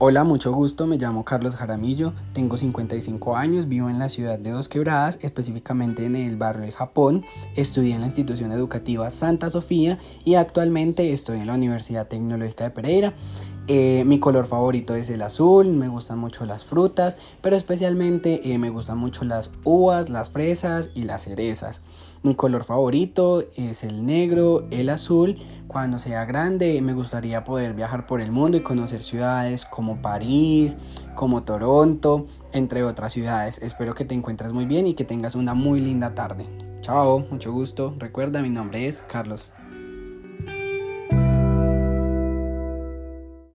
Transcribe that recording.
Hola, mucho gusto, me llamo Carlos Jaramillo, tengo 55 años, vivo en la ciudad de Dos Quebradas, específicamente en el barrio del Japón, estudié en la institución educativa Santa Sofía y actualmente estoy en la Universidad Tecnológica de Pereira. Eh, mi color favorito es el azul, me gustan mucho las frutas, pero especialmente eh, me gustan mucho las uvas, las fresas y las cerezas. Mi color favorito es el negro, el azul. Cuando sea grande me gustaría poder viajar por el mundo y conocer ciudades como París, como Toronto, entre otras ciudades. Espero que te encuentres muy bien y que tengas una muy linda tarde. Chao, mucho gusto. Recuerda, mi nombre es Carlos.